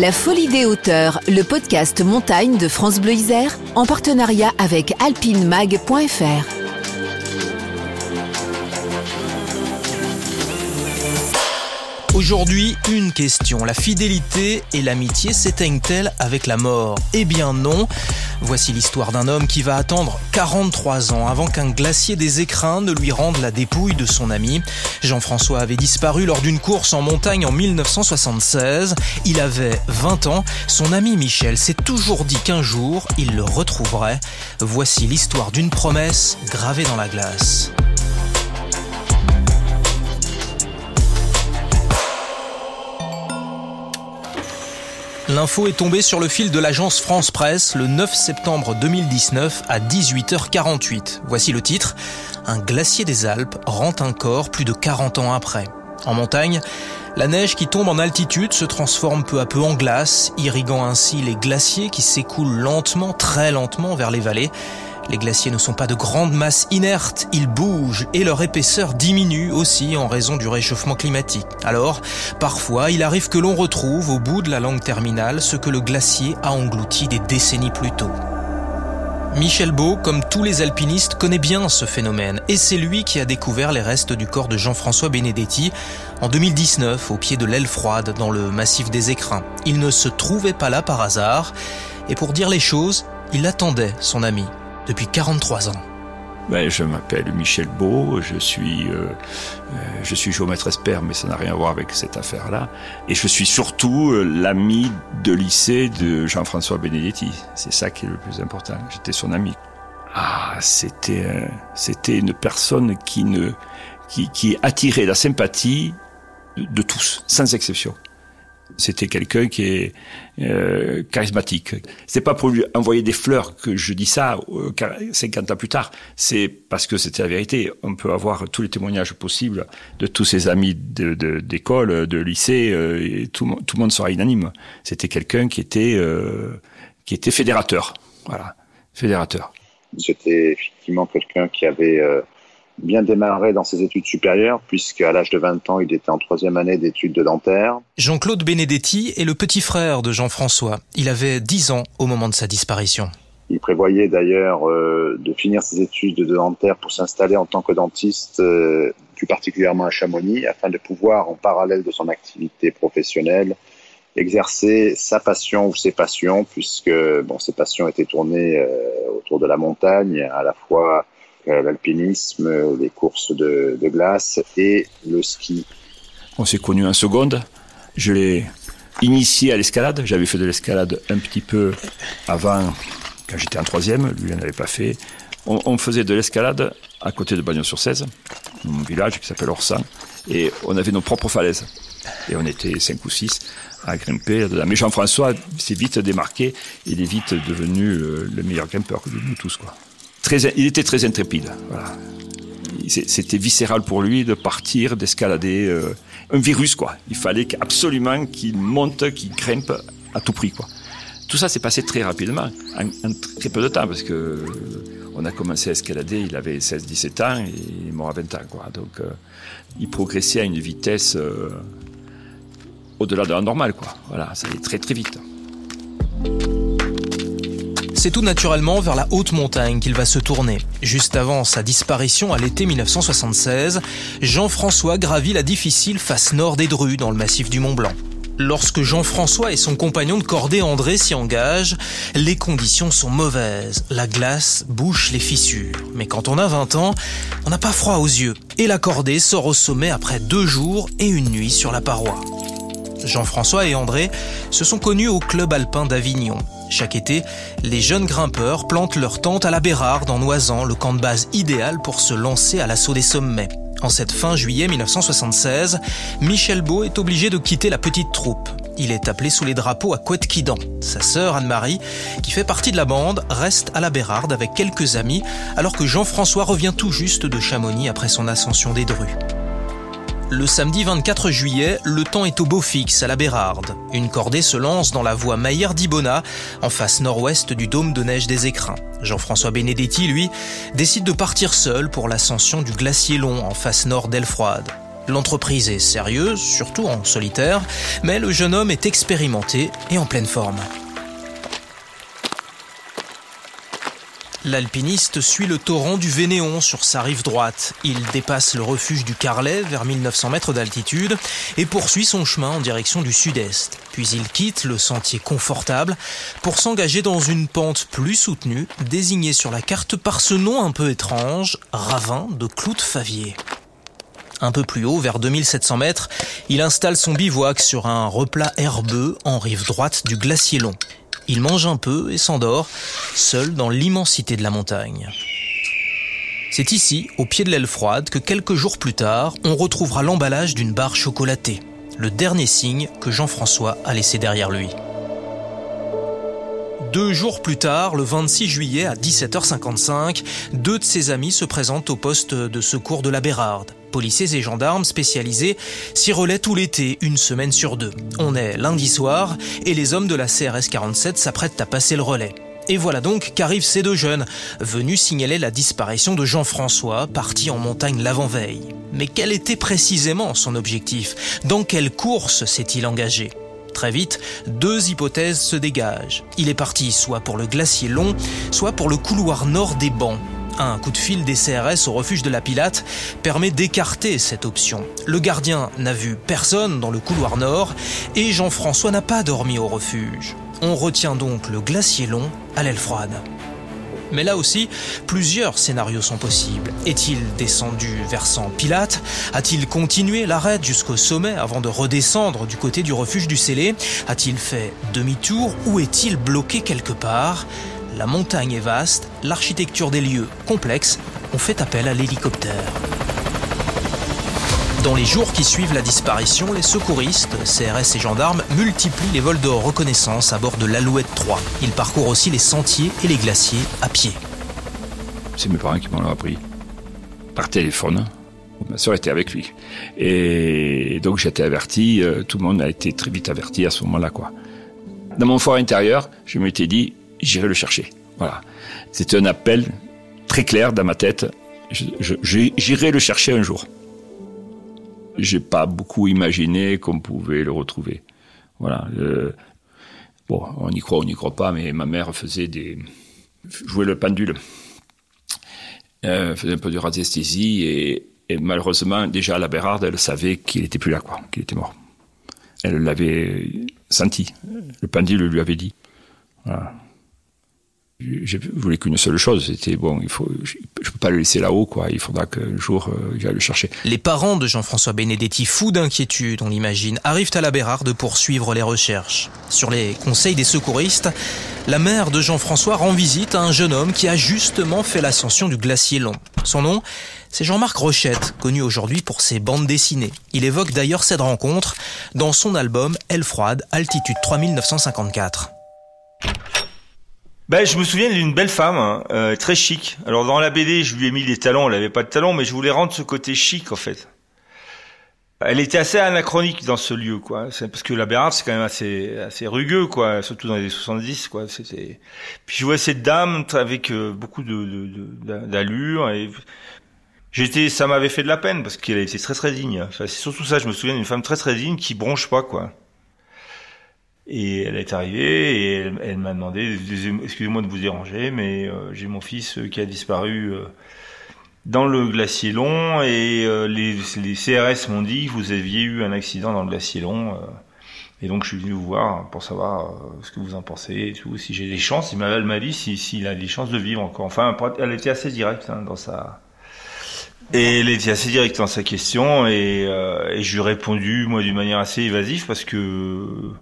La Folie des hauteurs, le podcast montagne de France Bleu Isère, en partenariat avec alpinemag.fr. Aujourd'hui, une question. La fidélité et l'amitié s'éteignent-elles avec la mort? Eh bien non. Voici l'histoire d'un homme qui va attendre 43 ans avant qu'un glacier des écrins ne lui rende la dépouille de son ami. Jean-François avait disparu lors d'une course en montagne en 1976. Il avait 20 ans. Son ami Michel s'est toujours dit qu'un jour, il le retrouverait. Voici l'histoire d'une promesse gravée dans la glace. L'info est tombée sur le fil de l'agence France Presse le 9 septembre 2019 à 18h48. Voici le titre. Un glacier des Alpes rend un corps plus de 40 ans après. En montagne, la neige qui tombe en altitude se transforme peu à peu en glace, irriguant ainsi les glaciers qui s'écoulent lentement, très lentement vers les vallées. Les glaciers ne sont pas de grandes masses inertes, ils bougent et leur épaisseur diminue aussi en raison du réchauffement climatique. Alors, parfois, il arrive que l'on retrouve au bout de la langue terminale ce que le glacier a englouti des décennies plus tôt. Michel Beau, comme tous les alpinistes, connaît bien ce phénomène et c'est lui qui a découvert les restes du corps de Jean-François Benedetti en 2019 au pied de l'aile froide dans le massif des écrins. Il ne se trouvait pas là par hasard et pour dire les choses, il attendait son ami depuis 43 ans. Ben, je m'appelle Michel Beau, je suis, euh, euh, je suis géomètre expert, mais ça n'a rien à voir avec cette affaire-là. Et je suis surtout euh, l'ami de lycée de Jean-François Benedetti. C'est ça qui est le plus important. J'étais son ami. Ah, c'était, c'était une personne qui ne, qui, qui attirait la sympathie de tous, sans exception. C'était quelqu'un qui est euh, charismatique. C'est pas pour lui envoyer des fleurs que je dis ça euh, 50 ans plus tard. C'est parce que c'était la vérité. On peut avoir tous les témoignages possibles de tous ses amis d'école, de, de, lycée, euh, et tout, tout, le monde sera unanime. C'était quelqu'un qui était euh, qui était fédérateur. Voilà, fédérateur. C'était effectivement quelqu'un qui avait euh, bien démarré dans ses études supérieures, puisqu'à l'âge de 20 ans, il était en troisième année d'études de dentaire. Jean-Claude Benedetti est le petit frère de Jean-François. Il avait 10 ans au moment de sa disparition. Il prévoyait d'ailleurs euh, de finir ses études de dentaire pour s'installer en tant que dentiste, euh, plus particulièrement à Chamonix, afin de pouvoir, en parallèle de son activité professionnelle, exercer sa passion ou ses passions, puisque bon, ses passions étaient tournées euh, autour de la montagne, à la fois l'alpinisme, les courses de, glace et le ski. On s'est connus en seconde. Je l'ai initié à l'escalade. J'avais fait de l'escalade un petit peu avant, quand j'étais en troisième. Lui, il n'en avait pas fait. On, faisait de l'escalade à côté de Bagnon-sur-Cèze, mon village qui s'appelle Orsan, et on avait nos propres falaises. Et on était cinq ou six à grimper Mais Jean-François s'est vite démarqué. Il est vite devenu le meilleur grimpeur de nous tous, quoi. Il était très intrépide. C'était viscéral pour lui de partir, d'escalader euh, un virus, quoi. Il fallait absolument qu'il monte, qu'il grimpe à tout prix, quoi. Tout ça s'est passé très rapidement, en, très peu de temps, parce que euh, on a commencé à escalader, il avait 16-17 ans et il est mort à 20 ans, quoi. Donc, euh, il progressait à une vitesse au-delà de la normale, quoi. Voilà, ça allait très très vite. C'est tout naturellement vers la haute montagne qu'il va se tourner. Juste avant sa disparition à l'été 1976, Jean-François gravit la difficile face nord des Drues dans le massif du Mont Blanc. Lorsque Jean-François et son compagnon de cordée André s'y engagent, les conditions sont mauvaises. La glace bouche les fissures. Mais quand on a 20 ans, on n'a pas froid aux yeux. Et la cordée sort au sommet après deux jours et une nuit sur la paroi. Jean-François et André se sont connus au club alpin d'Avignon. Chaque été, les jeunes grimpeurs plantent leur tente à la Bérarde en Noisant, le camp de base idéal pour se lancer à l'assaut des sommets. En cette fin juillet 1976, Michel Beau est obligé de quitter la petite troupe. Il est appelé sous les drapeaux à Couette-Quidan. Sa sœur Anne-Marie, qui fait partie de la bande, reste à la Bérarde avec quelques amis, alors que Jean-François revient tout juste de Chamonix après son ascension des Drues. Le samedi 24 juillet, le temps est au beau fixe à la Bérarde. Une cordée se lance dans la voie Maillère d'Ibona, en face nord-ouest du dôme de neige des écrins. Jean-François Benedetti, lui, décide de partir seul pour l'ascension du glacier long en face nord d'Elfroide. L'entreprise est sérieuse, surtout en solitaire, mais le jeune homme est expérimenté et en pleine forme. L'alpiniste suit le torrent du Vénéon sur sa rive droite. Il dépasse le refuge du Carlet vers 1900 mètres d'altitude et poursuit son chemin en direction du sud-est. Puis il quitte le sentier confortable pour s'engager dans une pente plus soutenue, désignée sur la carte par ce nom un peu étrange, Ravin de Cloute-Favier. Un peu plus haut, vers 2700 mètres, il installe son bivouac sur un replat herbeux en rive droite du glacier long. Il mange un peu et s'endort, seul dans l'immensité de la montagne. C'est ici, au pied de l'aile froide, que quelques jours plus tard, on retrouvera l'emballage d'une barre chocolatée, le dernier signe que Jean-François a laissé derrière lui. Deux jours plus tard, le 26 juillet à 17h55, deux de ses amis se présentent au poste de secours de la Bérarde. Policiers et gendarmes spécialisés s'y relaient tout l'été, une semaine sur deux. On est lundi soir et les hommes de la CRS 47 s'apprêtent à passer le relais. Et voilà donc qu'arrivent ces deux jeunes, venus signaler la disparition de Jean-François, parti en montagne l'avant-veille. Mais quel était précisément son objectif? Dans quelle course s'est-il engagé? Très vite, deux hypothèses se dégagent. Il est parti soit pour le glacier long, soit pour le couloir nord des bancs. Un coup de fil des CRS au refuge de la Pilate permet d'écarter cette option. Le gardien n'a vu personne dans le couloir nord et Jean-François n'a pas dormi au refuge. On retient donc le glacier long à l'aile froide. Mais là aussi, plusieurs scénarios sont possibles. Est-il descendu versant Pilate? A-t-il continué l'arrêt jusqu'au sommet avant de redescendre du côté du refuge du Célé? A-t-il fait demi-tour ou est-il bloqué quelque part? La montagne est vaste, l'architecture des lieux complexe, on fait appel à l'hélicoptère. Dans les jours qui suivent la disparition, les secouristes, CRS et gendarmes multiplient les vols de reconnaissance à bord de l'Alouette 3. Ils parcourent aussi les sentiers et les glaciers à pied. C'est mes parents qui m'en ont appris. Par téléphone. Ma soeur était avec lui. Et donc j'étais averti, euh, tout le monde a été très vite averti à ce moment-là. quoi. Dans mon fort intérieur, je m'étais dit, j'irai le chercher. Voilà. C'était un appel très clair dans ma tête. J'irai le chercher un jour. J'ai pas beaucoup imaginé qu'on pouvait le retrouver. Voilà. Euh, bon, on y croit, on n'y croit pas, mais ma mère faisait des, jouait le pendule, euh, faisait un peu de radiesthésie et, malheureusement déjà à la Bérarde, elle savait qu'il était plus là, quoi, qu'il était mort. Elle l'avait senti. Le pendule lui avait dit. Voilà. Je voulais qu'une seule chose, c'était bon, il faut, je, peux pas le laisser là-haut, quoi. Il faudra qu'un jour euh, j'aille le chercher. Les parents de Jean-François Benedetti, fous d'inquiétude, on l'imagine, arrivent à la Bérarde pour suivre les recherches. Sur les conseils des secouristes, la mère de Jean-François rend visite à un jeune homme qui a justement fait l'ascension du glacier long. Son nom, c'est Jean-Marc Rochette, connu aujourd'hui pour ses bandes dessinées. Il évoque d'ailleurs cette rencontre dans son album Elle froide, altitude 3954. Ben, je me souviens d'une belle femme, hein, euh, très chic. Alors dans la BD, je lui ai mis des talons, elle avait pas de talons, mais je voulais rendre ce côté chic en fait. Elle était assez anachronique dans ce lieu, quoi. Parce que la Bérarde, c'est quand même assez, assez rugueux, quoi. Surtout dans les années 70, quoi. C'était. Puis je vois cette dame avec euh, beaucoup de, d'allure et j'étais, ça m'avait fait de la peine parce qu'elle était très très digne. C'est surtout ça. Je me souviens d'une femme très très digne qui bronche pas, quoi. Et elle est arrivée et elle, m'a demandé, excusez-moi de vous déranger, mais euh, j'ai mon fils euh, qui a disparu euh, dans le glacier long et les, les, CRS m'ont dit vous aviez eu un accident dans le glacier long. et donc je suis venu vous voir pour savoir ce que vous en pensez et tout, si j'ai des chances. Il m'a dit s'il si, a des chances de vivre encore. Enfin, elle était assez directe hein, dans sa... Et elle était assez directe dans sa question et, et je lui ai répondu moi d'une manière assez évasive parce que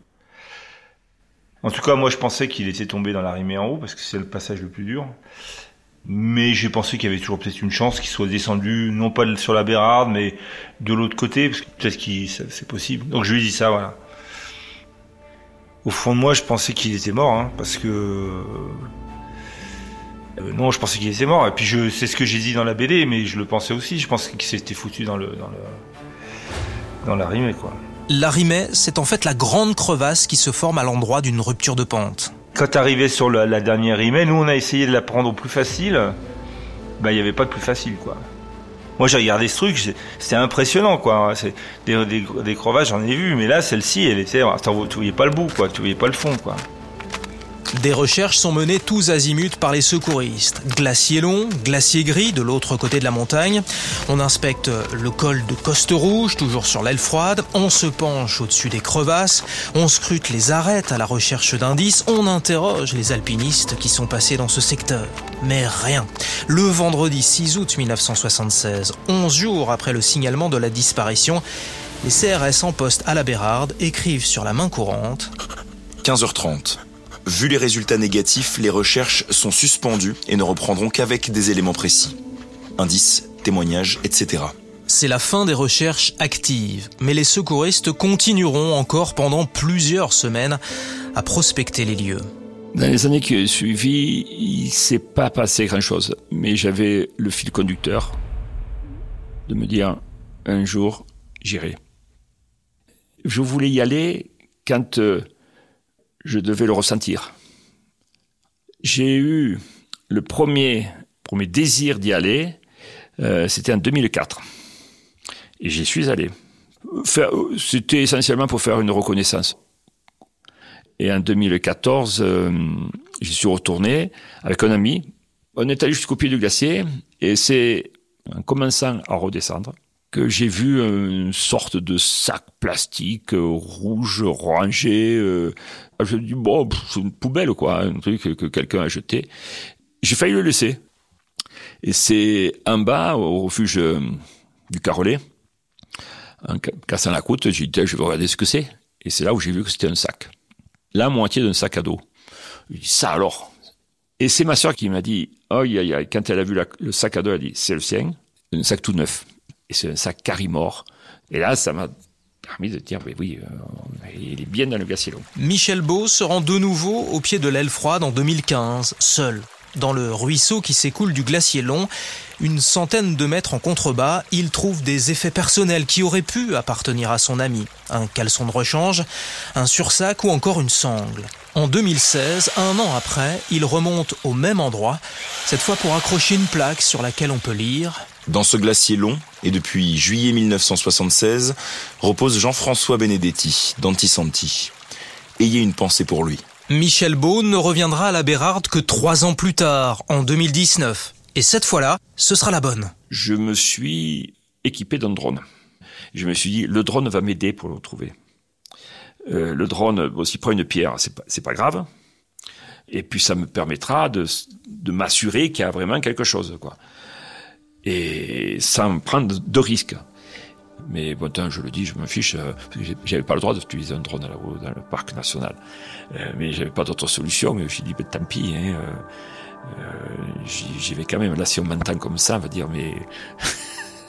en tout cas, moi, je pensais qu'il était tombé dans la rimée en haut parce que c'est le passage le plus dur. Mais j'ai pensé qu'il y avait toujours peut-être une chance qu'il soit descendu, non pas sur la Bérarde, mais de l'autre côté, parce que peut-être que c'est possible. Donc je lui ai dit ça, voilà. Au fond de moi, je pensais qu'il était mort, hein, parce que euh, non, je pensais qu'il était mort. Et puis c'est ce que j'ai dit dans la BD, mais je le pensais aussi. Je pensais qu'il s'était foutu dans le, dans le, dans quoi. L'Arimé, c'est en fait la grande crevasse qui se forme à l'endroit d'une rupture de pente. Quand arrivé sur la, dernière rimée, nous on a essayé de la prendre au plus facile. Bah il n'y avait pas de plus facile quoi. Moi, j'ai regardé ce truc, c'était impressionnant, quoi. C'est des, des, crevasses, j'en ai vu, mais là, celle-ci, elle était, tu voyais pas le bout, quoi. Tu voyais pas le fond, quoi. Des recherches sont menées tous azimuts par les secouristes. Glacier long, glacier gris de l'autre côté de la montagne. On inspecte le col de Coste Rouge, toujours sur l'aile froide. On se penche au-dessus des crevasses. On scrute les arêtes à la recherche d'indices. On interroge les alpinistes qui sont passés dans ce secteur. Mais rien. Le vendredi 6 août 1976, 11 jours après le signalement de la disparition, les CRS en poste à la Bérarde écrivent sur la main courante 15h30. Vu les résultats négatifs, les recherches sont suspendues et ne reprendront qu'avec des éléments précis. Indices, témoignages, etc. C'est la fin des recherches actives, mais les secouristes continueront encore pendant plusieurs semaines à prospecter les lieux. Dans les années qui ont suivi, il s'est pas passé grand-chose, mais j'avais le fil conducteur de me dire un jour j'irai. Je voulais y aller quand euh, je devais le ressentir. J'ai eu le premier, désir d'y aller, euh, c'était en 2004. Et j'y suis allé. C'était essentiellement pour faire une reconnaissance. Et en 2014, euh, j'y suis retourné avec un ami. On est allé jusqu'au pied du glacier et c'est en commençant à redescendre que j'ai vu une sorte de sac plastique euh, rouge rangé. Euh, je me dis bon, c'est une poubelle quoi, un truc que, quelqu'un a jeté. J'ai failli le laisser. Et c'est en bas, au refuge euh, du Carolais, en cassant la côte, j'ai dit je vais regarder ce que c'est. Et c'est là où j'ai vu que c'était un sac. La moitié d'un sac à dos. Je dis ça alors. Et c'est ma sœur qui m'a dit, oh, quand elle a vu le sac à dos, elle a dit, c'est le sien, un sac tout neuf et c'est un sac carimore. Et là, ça m'a permis de dire, mais oui, euh, il est bien dans le glacier long. Michel Beau se rend de nouveau au pied de l'aile froide en 2015, seul. Dans le ruisseau qui s'écoule du glacier long, une centaine de mètres en contrebas, il trouve des effets personnels qui auraient pu appartenir à son ami. Un caleçon de rechange, un sursac ou encore une sangle. En 2016, un an après, il remonte au même endroit, cette fois pour accrocher une plaque sur laquelle on peut lire dans ce glacier long, et depuis juillet 1976, repose Jean-François Benedetti, d'Antisanti. Ayez une pensée pour lui. Michel Beau ne reviendra à la Bérarde que trois ans plus tard, en 2019. Et cette fois-là, ce sera la bonne. Je me suis équipé d'un drone. Je me suis dit, le drone va m'aider pour le retrouver. Euh, le drone, bon, s'il prend une pierre, c'est pas, pas grave. Et puis ça me permettra de, de m'assurer qu'il y a vraiment quelque chose, quoi et sans prendre de risques. Mais bon, je le dis, je m'en fiche. Euh, j'avais pas le droit d'utiliser un drone dans le parc national, euh, mais j'avais pas d'autre solution. Mais je dit, ben, tant pis. Hein, euh, J'y vais quand même. Là, si on m'entend comme ça, on va dire, mais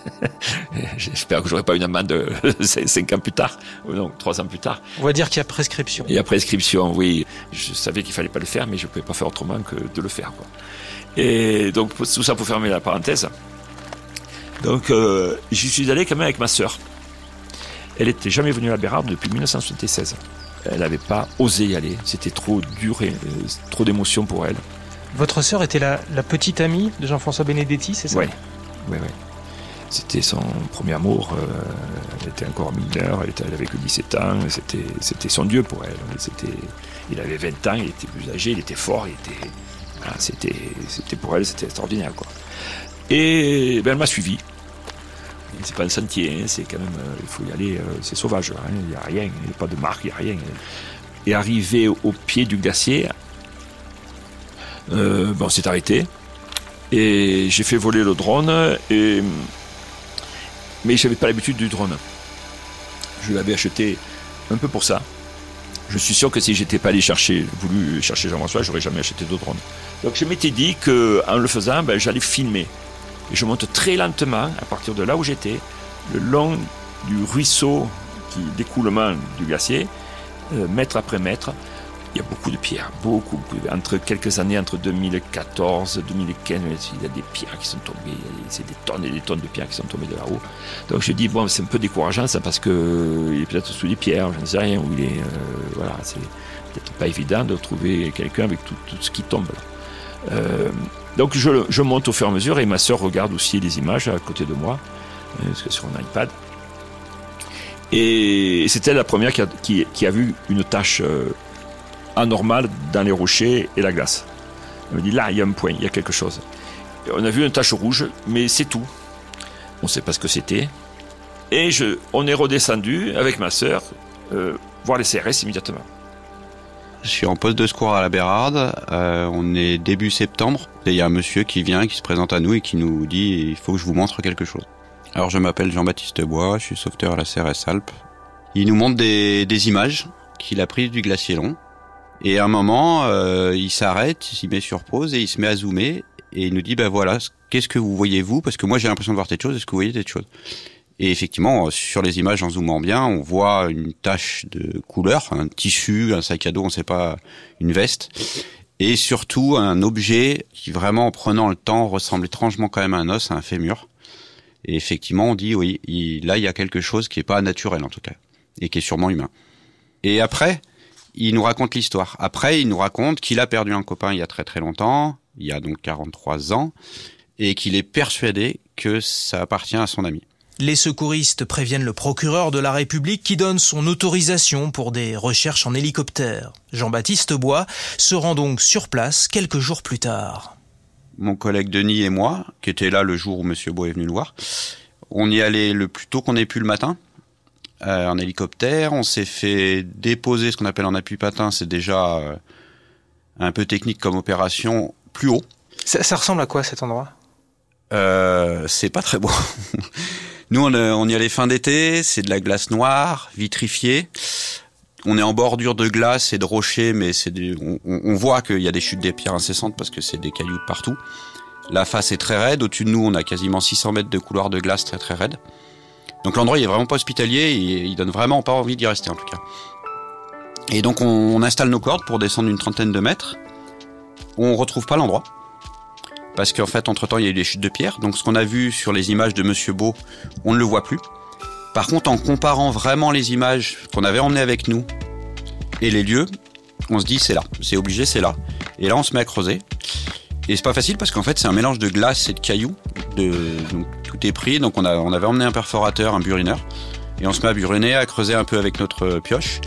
J'espère que j'aurai pas une amende cinq ans plus tard, ou non, trois ans plus tard. On va dire qu'il y a prescription. Il y a prescription, oui. Je savais qu'il fallait pas le faire, mais je pouvais pas faire autrement que de le faire. Quoi. Et donc tout ça pour fermer la parenthèse. Donc euh, j'y suis allé quand même avec ma sœur. Elle n'était jamais venue à la Bérarde depuis 1976. Elle n'avait pas osé y aller. C'était trop dur et euh, trop d'émotions pour elle. Votre sœur était la, petite amie de Jean-François Benedetti, c'est ça? Oui, oui, oui. C'était son premier amour. Euh, elle était encore mineure, elle, avait que 17 ans. C'était, c'était son Dieu pour elle. C'était, il avait 20 ans, il était plus âgé, il était fort, il était, c'était, c'était pour elle, c'était extraordinaire. Quoi. Et ben, elle m'a suivi. C'est pas un sentier, hein, c'est quand même, euh, il faut y aller, euh, c'est sauvage, hein, il n'y a rien, il n'y a pas de marque, il n'y a rien. Et arrivé au pied du glacier, euh, on s'est arrêté et j'ai fait voler le drone, mais je n'avais pas l'habitude du drone. Je l'avais acheté un peu pour ça. Je suis sûr que si j'étais pas allé chercher, voulu chercher Jean-François, j'aurais jamais acheté de drone. Donc je m'étais dit qu'en le faisant, ben, j'allais filmer. Et je monte très lentement, à partir de là où j'étais, le long du ruisseau qui d'écoulement du glacier, euh, mètre après mètre. Il y a beaucoup de pierres, beaucoup, Entre quelques années, entre 2014 et 2015, il y a des pierres qui sont tombées. C'est des tonnes et des tonnes de pierres qui sont tombées de là-haut. Donc je dis, bon, c'est un peu décourageant ça parce qu'il est peut-être sous des pierres, je ne sais rien où il est. Euh, voilà, c'est peut-être pas évident de trouver quelqu'un avec tout, ce qui tombe là. Euh, Donc je, monte au fur et à mesure et ma sœur regarde aussi les images à côté de moi, que sur un iPad. Et c'était la première qui a, vu une tache anormale dans les rochers et la glace. Elle me dit là, il y a un point, il y a quelque chose. On a vu une tache rouge, mais c'est tout. On ne sait pas ce que c'était. Et on est redescendu avec ma sœur euh, voir les CRS immédiatement. Je suis en poste de secours à la Bérarde. Euh, on est début septembre. Et il y a un monsieur qui vient, qui se présente à nous et qui nous dit il faut que je vous montre quelque chose. Alors je m'appelle Jean-Baptiste Bois, je suis sauveteur à la CRS Alpes. Il nous montre des, des images qu'il a prises du glacier long. Et à un moment, euh, il s'arrête, il s'y met sur pause et il se met à zoomer et il nous dit ben voilà, qu'est-ce que vous voyez vous? Parce que moi j'ai l'impression de voir telle chose. Est-ce que vous voyez telle chose? Et effectivement, sur les images en zoomant bien, on voit une tache de couleur, un tissu, un sac à dos, on ne sait pas, une veste, et surtout un objet qui vraiment en prenant le temps ressemble étrangement quand même à un os, à un fémur. Et effectivement, on dit oui, là il y a quelque chose qui est pas naturel en tout cas, et qui est sûrement humain. Et après, il nous raconte l'histoire. Après, il nous raconte qu'il a perdu un copain il y a très très longtemps, il y a donc 43 ans, et qu'il est persuadé que ça appartient à son ami. Les secouristes préviennent le procureur de la République qui donne son autorisation pour des recherches en hélicoptère. Jean-Baptiste Bois se rend donc sur place quelques jours plus tard. Mon collègue Denis et moi, qui étaient là le jour où M. Bois est venu le voir, on y allait le plus tôt qu'on ait pu le matin, euh, en hélicoptère. On s'est fait déposer ce qu'on appelle en appui patin. C'est déjà euh, un peu technique comme opération plus haut. Ça, ça ressemble à quoi cet endroit? Euh, C'est pas très beau. Nous, on, on, y allait fin d'été. C'est de la glace noire, vitrifiée. On est en bordure de glace et de rochers, mais c'est on, on, voit qu'il y a des chutes des pierres incessantes parce que c'est des cailloux partout. La face est très raide. Au-dessus de nous, on a quasiment 600 mètres de couloir de glace très très raide. Donc l'endroit il est vraiment pas hospitalier, et il donne vraiment pas envie d'y rester en tout cas. Et donc on, installe nos cordes pour descendre une trentaine de mètres. On retrouve pas l'endroit. Parce qu'en fait, entre temps, il y a eu des chutes de pierre. Donc ce qu'on a vu sur les images de Monsieur Beau, on ne le voit plus. Par contre, en comparant vraiment les images qu'on avait emmenées avec nous et les lieux, on se dit c'est là, c'est obligé, c'est là. Et là, on se met à creuser. Et c'est pas facile parce qu'en fait, c'est un mélange de glace et de cailloux. Donc, tout est pris. Donc, on, on avait emmené un perforateur, un burineur. Et on se met à buriner, à creuser un peu avec notre pioche.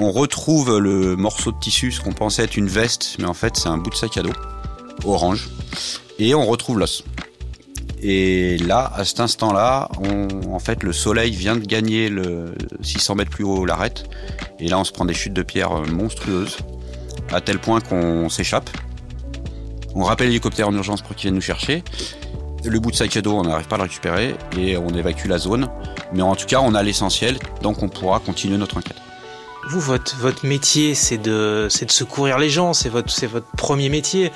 On retrouve le morceau de tissu, ce qu'on pensait être une veste, mais en fait, c'est un bout de sac à dos, orange. Et on retrouve l'os. Et là, à cet instant-là, en fait, le soleil vient de gagner le 600 mètres plus haut l'arête. Et là, on se prend des chutes de pierre monstrueuses, à tel point qu'on s'échappe. On rappelle l'hélicoptère en urgence pour qu'il vienne nous chercher. Le bout de sac à dos, on n'arrive pas à le récupérer et on évacue la zone. Mais en tout cas, on a l'essentiel, donc on pourra continuer notre enquête. Vous, votre, métier, c'est de, de secourir les gens, c'est votre, votre premier métier.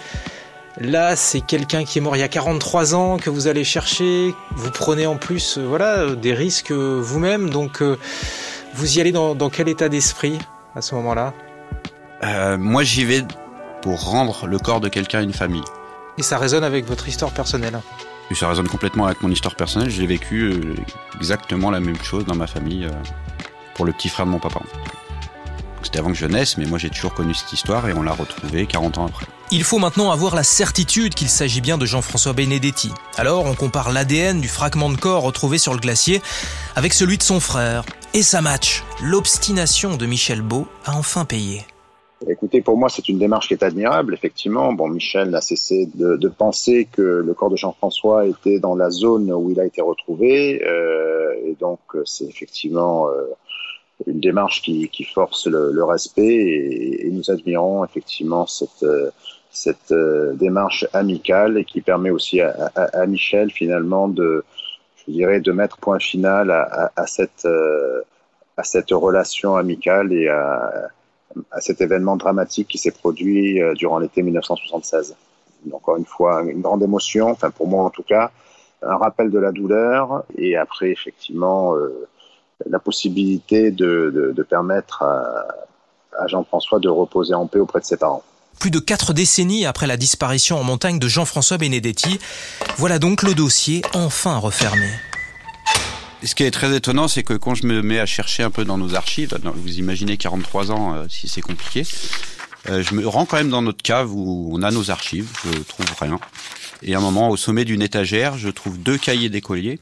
Là, c'est quelqu'un qui est mort il y a 43 ans que vous allez chercher. Vous prenez en plus, euh, voilà, des risques euh, vous-même. Donc, euh, vous y allez dans, dans quel état d'esprit à ce moment-là? Euh, Moi, j'y vais pour rendre le corps de quelqu'un à une famille. Et ça résonne avec votre histoire personnelle Et ça résonne complètement avec mon histoire personnelle. J'ai vécu euh, exactement la même chose dans ma famille euh, pour le petit frère de mon papa. C'était avant que je naisse, mais moi j'ai toujours connu cette histoire et on l'a retrouvée 40 ans après. Il faut maintenant avoir la certitude qu'il s'agit bien de Jean-François Benedetti. Alors on compare l'ADN du fragment de corps retrouvé sur le glacier avec celui de son frère. Et ça match. L'obstination de Michel Beau a enfin payé. Écoutez, pour moi, c'est une démarche qui est admirable, effectivement. Bon, Michel n'a cessé de, de, penser que le corps de Jean-François était dans la zone où il a été retrouvé, euh, et donc c'est effectivement euh, une démarche qui, qui force le, le respect, et, et, nous admirons effectivement cette, cette euh, démarche amicale et qui permet aussi à, à, à, Michel finalement de, je dirais, de mettre point final à, à cette euh, à cette relation amicale et à cet événement dramatique qui s'est produit euh, durant l'été 1976. Encore une fois, une grande émotion, enfin pour moi en tout cas, un rappel de la douleur et après effectivement euh, la possibilité de, de, de permettre à, à Jean-François de reposer en paix auprès de ses parents. Plus de quatre décennies après la disparition en montagne de Jean-François Benedetti, voilà donc le dossier enfin refermé. Ce qui est très étonnant, c'est que quand je me mets à chercher un peu dans nos archives, vous imaginez 43 ans, euh, si c'est compliqué, Euh, je me rends quand même dans notre cave où on a nos archives, je trouve rien. Et à un moment, au sommet d'une étagère, je trouve deux cahiers d'écoliers.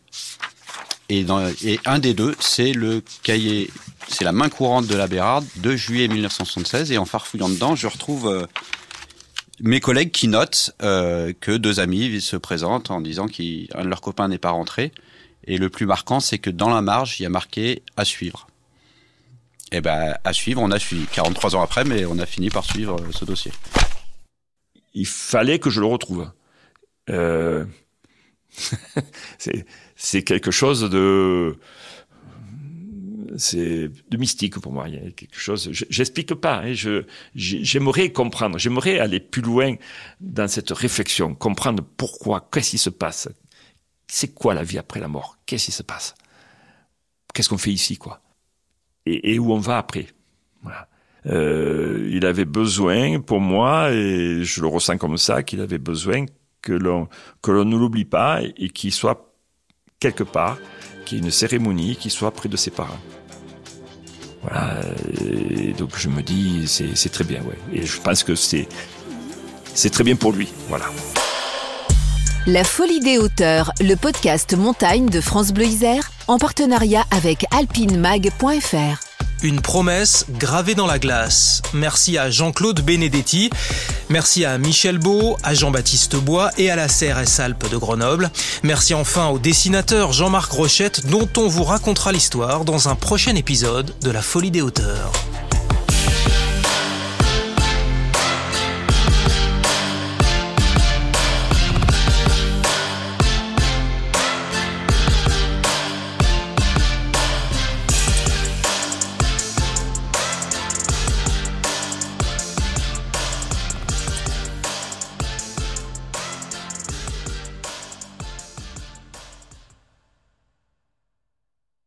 Et, dans, et un des deux, c'est le cahier, c'est la main courante de la Bérarde de juillet 1976. Et en farfouillant dedans, je retrouve euh, mes collègues qui notent euh, que deux amis se présentent en disant qu'un de leurs copains n'est pas rentré. Et le plus marquant, c'est que dans la marge, il y a marqué à suivre. Et ben, à suivre, on a suivi. 43 ans après, mais on a fini par suivre euh, ce dossier. Il fallait que je le retrouve. Euh... c'est quelque chose de c'est de mystique pour moi. Il y a quelque chose. J'explique pas. Hein, je j'aimerais comprendre. J'aimerais aller plus loin dans cette réflexion, comprendre pourquoi, qu'est-ce qui se passe, c'est quoi la vie après la mort, qu'est-ce qui se passe, qu'est-ce qu'on fait ici, quoi, et, et, où on va après. Voilà. Euh, il avait besoin, pour moi, et je le ressens comme ça, qu'il avait besoin que l'on que l'on ne l'oublie pas et qu'il soit quelque part, qu'il y ait une cérémonie, qu'il soit près de ses parents. Voilà. Et donc je me dis, c'est très bien, ouais. Et je pense que c'est c'est très bien pour lui. Voilà. La Folie des hauteurs, le podcast montagne de France Bleu Isère, en partenariat avec alpinemag.fr. Une promesse gravée dans la glace. Merci à Jean-Claude Benedetti, merci à Michel Beau, à Jean-Baptiste Bois et à la CRS Alpes de Grenoble. Merci enfin au dessinateur Jean-Marc Rochette dont on vous racontera l'histoire dans un prochain épisode de La Folie des hauteurs.